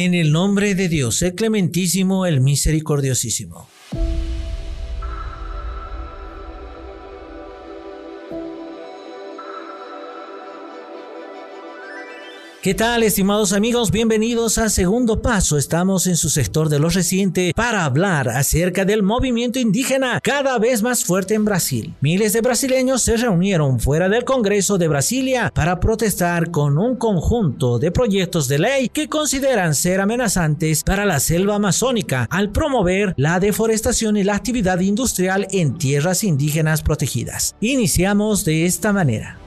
En el nombre de Dios, el clementísimo, el misericordiosísimo. ¿Qué tal, estimados amigos? Bienvenidos a Segundo Paso. Estamos en su sector de lo reciente para hablar acerca del movimiento indígena cada vez más fuerte en Brasil. Miles de brasileños se reunieron fuera del Congreso de Brasilia para protestar con un conjunto de proyectos de ley que consideran ser amenazantes para la selva amazónica al promover la deforestación y la actividad industrial en tierras indígenas protegidas. Iniciamos de esta manera.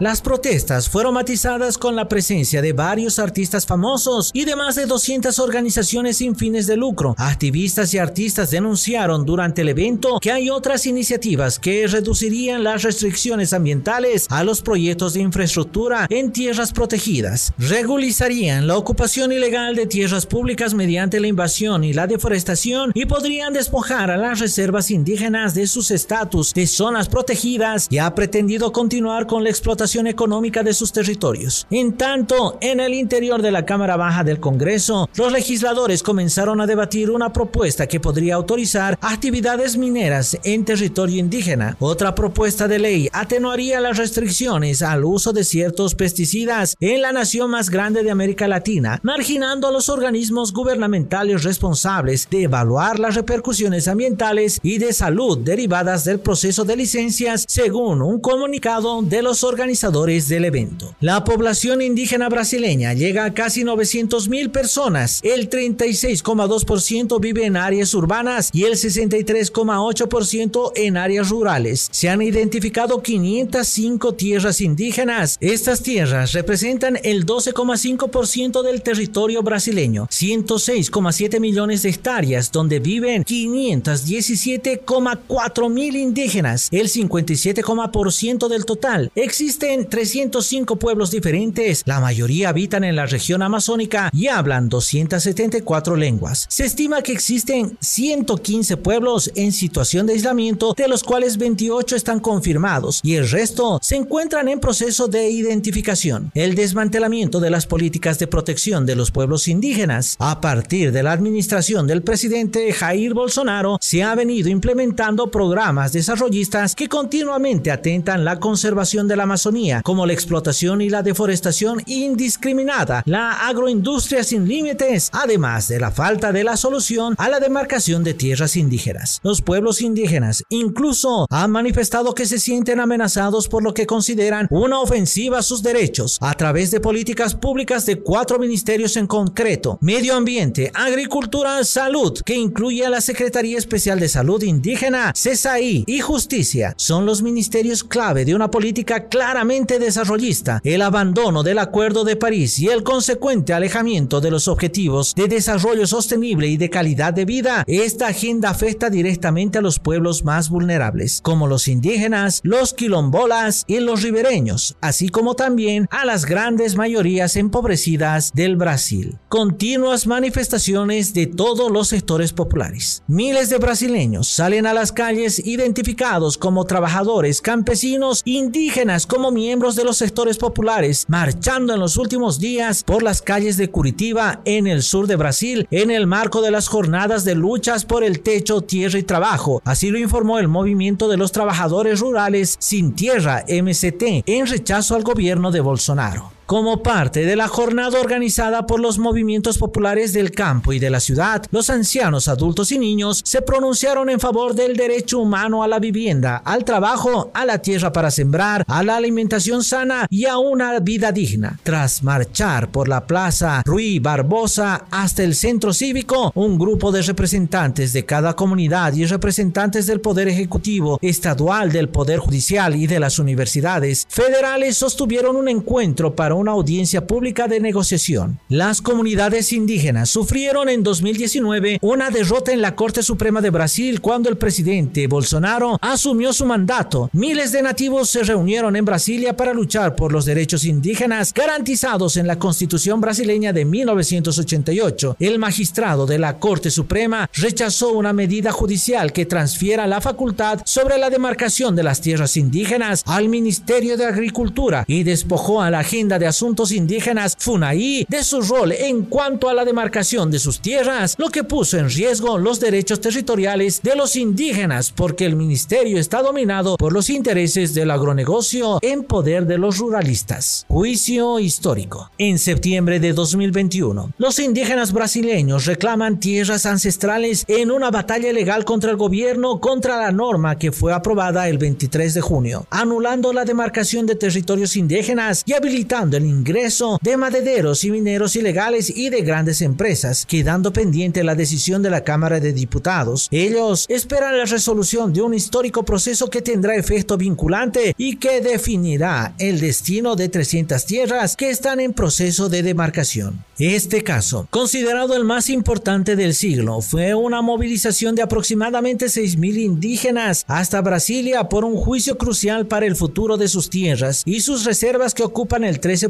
Las protestas fueron matizadas con la presencia de varios artistas famosos y de más de 200 organizaciones sin fines de lucro. Activistas y artistas denunciaron durante el evento que hay otras iniciativas que reducirían las restricciones ambientales a los proyectos de infraestructura en tierras protegidas, regularizarían la ocupación ilegal de tierras públicas mediante la invasión y la deforestación y podrían despojar a las reservas indígenas de sus estatus de zonas protegidas y ha pretendido continuar con la explotación económica de sus territorios. En tanto, en el interior de la Cámara Baja del Congreso, los legisladores comenzaron a debatir una propuesta que podría autorizar actividades mineras en territorio indígena. Otra propuesta de ley atenuaría las restricciones al uso de ciertos pesticidas en la nación más grande de América Latina, marginando a los organismos gubernamentales responsables de evaluar las repercusiones ambientales y de salud derivadas del proceso de licencias, según un comunicado de los del evento. La población indígena brasileña llega a casi 900 mil personas. El 36,2% vive en áreas urbanas y el 63,8% en áreas rurales. Se han identificado 505 tierras indígenas. Estas tierras representan el 12,5% del territorio brasileño, 106,7 millones de hectáreas donde viven 517,4 mil indígenas, el 57,% del total. Existe en 305 pueblos diferentes, la mayoría habitan en la región amazónica y hablan 274 lenguas. Se estima que existen 115 pueblos en situación de aislamiento, de los cuales 28 están confirmados y el resto se encuentran en proceso de identificación. El desmantelamiento de las políticas de protección de los pueblos indígenas a partir de la administración del presidente Jair Bolsonaro se ha venido implementando programas desarrollistas que continuamente atentan la conservación de la Amazonía como la explotación y la deforestación indiscriminada, la agroindustria sin límites, además de la falta de la solución a la demarcación de tierras indígenas. Los pueblos indígenas incluso han manifestado que se sienten amenazados por lo que consideran una ofensiva a sus derechos a través de políticas públicas de cuatro ministerios en concreto, medio ambiente, agricultura, salud, que incluye a la Secretaría Especial de Salud Indígena, CESAI y Justicia. Son los ministerios clave de una política claramente desarrollista, el abandono del Acuerdo de París y el consecuente alejamiento de los objetivos de desarrollo sostenible y de calidad de vida, esta agenda afecta directamente a los pueblos más vulnerables, como los indígenas, los quilombolas y los ribereños, así como también a las grandes mayorías empobrecidas del Brasil. Continuas manifestaciones de todos los sectores populares. Miles de brasileños salen a las calles identificados como trabajadores, campesinos, indígenas como miembros de los sectores populares marchando en los últimos días por las calles de Curitiba en el sur de Brasil en el marco de las jornadas de luchas por el techo, tierra y trabajo. Así lo informó el movimiento de los trabajadores rurales sin tierra MCT en rechazo al gobierno de Bolsonaro como parte de la jornada organizada por los movimientos populares del campo y de la ciudad, los ancianos, adultos y niños se pronunciaron en favor del derecho humano a la vivienda, al trabajo, a la tierra para sembrar, a la alimentación sana y a una vida digna. Tras marchar por la plaza Rui Barbosa hasta el centro cívico, un grupo de representantes de cada comunidad y representantes del Poder Ejecutivo, estadual, del Poder Judicial y de las universidades federales sostuvieron un encuentro para una audiencia pública de negociación. Las comunidades indígenas sufrieron en 2019 una derrota en la Corte Suprema de Brasil cuando el presidente Bolsonaro asumió su mandato. Miles de nativos se reunieron en Brasilia para luchar por los derechos indígenas garantizados en la Constitución brasileña de 1988. El magistrado de la Corte Suprema rechazó una medida judicial que transfiera la facultad sobre la demarcación de las tierras indígenas al Ministerio de Agricultura y despojó a la agenda de Asuntos Indígenas, FUNAI, de su rol en cuanto a la demarcación de sus tierras, lo que puso en riesgo los derechos territoriales de los indígenas porque el ministerio está dominado por los intereses del agronegocio en poder de los ruralistas. Juicio histórico. En septiembre de 2021, los indígenas brasileños reclaman tierras ancestrales en una batalla legal contra el gobierno contra la norma que fue aprobada el 23 de junio, anulando la demarcación de territorios indígenas y habilitando el ingreso de madereros y mineros ilegales y de grandes empresas, quedando pendiente la decisión de la Cámara de Diputados. Ellos esperan la resolución de un histórico proceso que tendrá efecto vinculante y que definirá el destino de 300 tierras que están en proceso de demarcación. Este caso, considerado el más importante del siglo, fue una movilización de aproximadamente 6.000 indígenas hasta Brasilia por un juicio crucial para el futuro de sus tierras y sus reservas que ocupan el 13%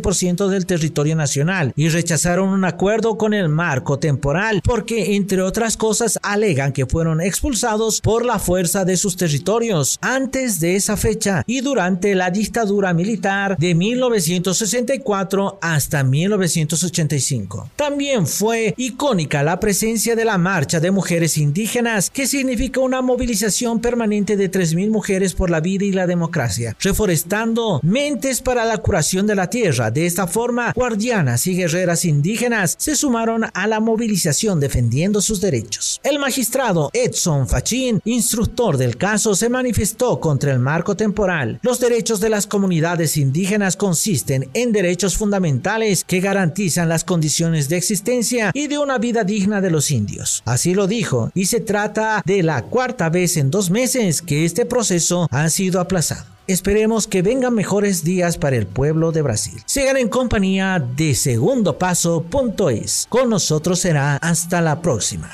del territorio nacional y rechazaron un acuerdo con el marco temporal porque, entre otras cosas, alegan que fueron expulsados por la fuerza de sus territorios antes de esa fecha y durante la dictadura militar de 1964 hasta 1985. También fue icónica la presencia de la marcha de mujeres indígenas, que significa una movilización permanente de 3.000 mujeres por la vida y la democracia, reforestando mentes para la curación de la tierra. De esta forma, guardianas y guerreras indígenas se sumaron a la movilización defendiendo sus derechos. El magistrado Edson Fachín, instructor del caso, se manifestó contra el marco temporal. Los derechos de las comunidades indígenas consisten en derechos fundamentales que garantizan las condiciones de existencia y de una vida digna de los indios. Así lo dijo, y se trata de la cuarta vez en dos meses que este proceso ha sido aplazado. Esperemos que vengan mejores días para el pueblo de Brasil. Sigan en compañía de segundopaso.es. Con nosotros será hasta la próxima.